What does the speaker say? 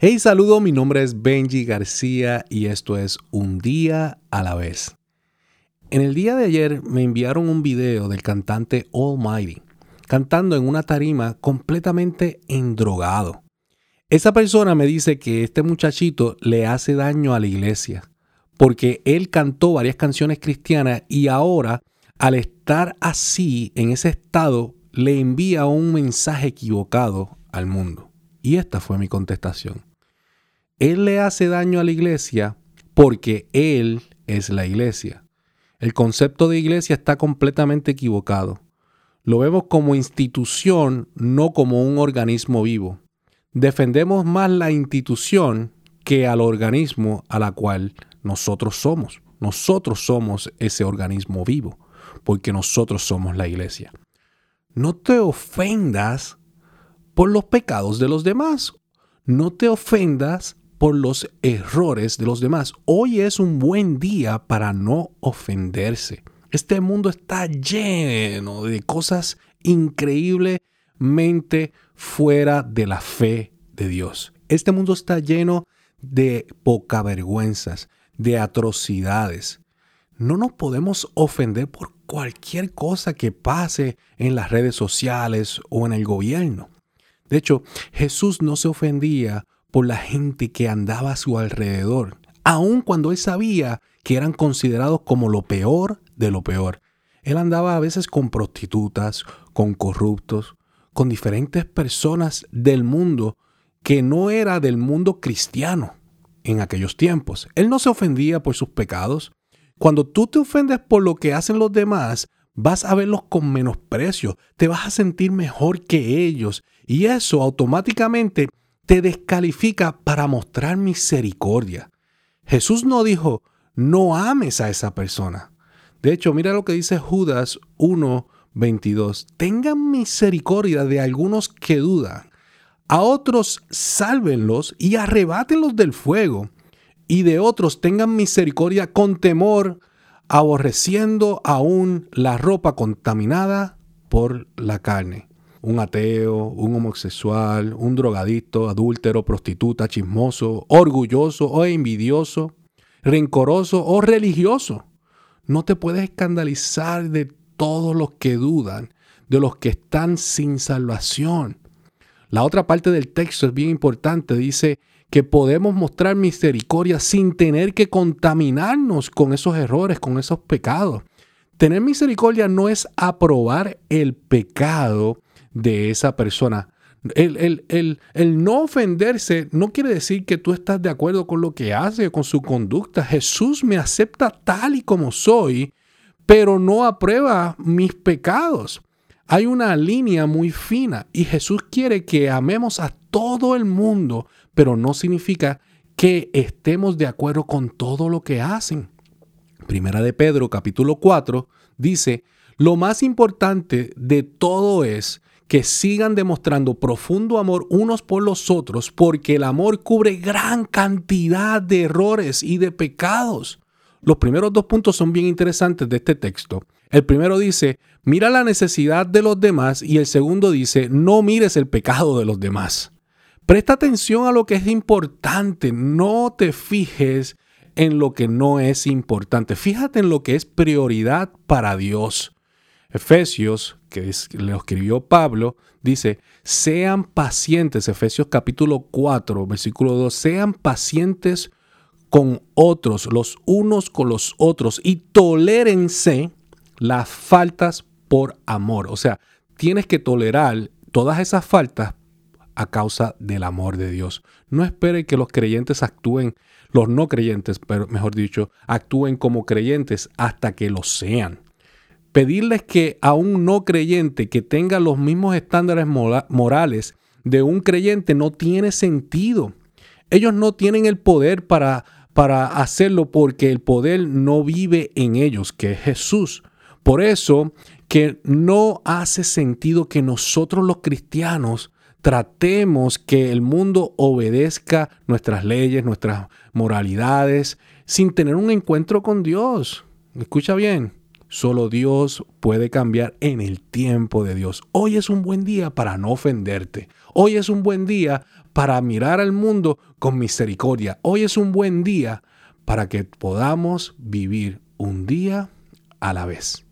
Hey, saludo, mi nombre es Benji García y esto es Un día a la vez. En el día de ayer me enviaron un video del cantante Almighty, cantando en una tarima completamente endrogado. Esa persona me dice que este muchachito le hace daño a la iglesia, porque él cantó varias canciones cristianas y ahora, al estar así, en ese estado, le envía un mensaje equivocado al mundo. Y esta fue mi contestación. Él le hace daño a la iglesia porque Él es la iglesia. El concepto de iglesia está completamente equivocado. Lo vemos como institución, no como un organismo vivo. Defendemos más la institución que al organismo a la cual nosotros somos. Nosotros somos ese organismo vivo, porque nosotros somos la iglesia. No te ofendas por los pecados de los demás. No te ofendas por los errores de los demás. Hoy es un buen día para no ofenderse. Este mundo está lleno de cosas increíblemente fuera de la fe de Dios. Este mundo está lleno de poca vergüenzas, de atrocidades. No nos podemos ofender por cualquier cosa que pase en las redes sociales o en el gobierno. De hecho, Jesús no se ofendía por la gente que andaba a su alrededor, aun cuando él sabía que eran considerados como lo peor de lo peor. Él andaba a veces con prostitutas, con corruptos, con diferentes personas del mundo que no era del mundo cristiano en aquellos tiempos. Él no se ofendía por sus pecados. Cuando tú te ofendes por lo que hacen los demás, vas a verlos con menosprecio, te vas a sentir mejor que ellos y eso automáticamente te descalifica para mostrar misericordia. Jesús no dijo, no ames a esa persona. De hecho, mira lo que dice Judas 1:22. Tengan misericordia de algunos que dudan. A otros sálvenlos y arrebátenlos del fuego. Y de otros tengan misericordia con temor, aborreciendo aún la ropa contaminada por la carne un ateo, un homosexual, un drogadicto, adúltero, prostituta, chismoso, orgulloso o envidioso, rencoroso o religioso. No te puedes escandalizar de todos los que dudan, de los que están sin salvación. La otra parte del texto es bien importante, dice que podemos mostrar misericordia sin tener que contaminarnos con esos errores, con esos pecados. Tener misericordia no es aprobar el pecado, de esa persona. El, el, no ofenderse no quiere decir que tú estás de acuerdo con lo que hace, con su conducta. Jesús me acepta tal y como soy, pero no aprueba mis pecados. Hay una línea muy fina y Jesús quiere que amemos a todo el mundo, pero no significa que estemos de acuerdo con todo lo que hacen. Primera de Pedro capítulo 4 dice, lo más importante de todo es que sigan demostrando profundo amor unos por los otros, porque el amor cubre gran cantidad de errores y de pecados. Los primeros dos puntos son bien interesantes de este texto. El primero dice, mira la necesidad de los demás y el segundo dice, no mires el pecado de los demás. Presta atención a lo que es importante, no te fijes en lo que no es importante, fíjate en lo que es prioridad para Dios. Efesios, que es, le escribió Pablo, dice, sean pacientes, Efesios capítulo 4, versículo 2, sean pacientes con otros, los unos con los otros, y tolérense las faltas por amor. O sea, tienes que tolerar todas esas faltas a causa del amor de Dios. No espere que los creyentes actúen, los no creyentes, pero mejor dicho, actúen como creyentes hasta que lo sean pedirles que a un no creyente que tenga los mismos estándares morales de un creyente no tiene sentido. Ellos no tienen el poder para, para hacerlo porque el poder no vive en ellos, que es Jesús. Por eso que no hace sentido que nosotros los cristianos tratemos que el mundo obedezca nuestras leyes, nuestras moralidades, sin tener un encuentro con Dios. Escucha bien, Solo Dios puede cambiar en el tiempo de Dios. Hoy es un buen día para no ofenderte. Hoy es un buen día para mirar al mundo con misericordia. Hoy es un buen día para que podamos vivir un día a la vez.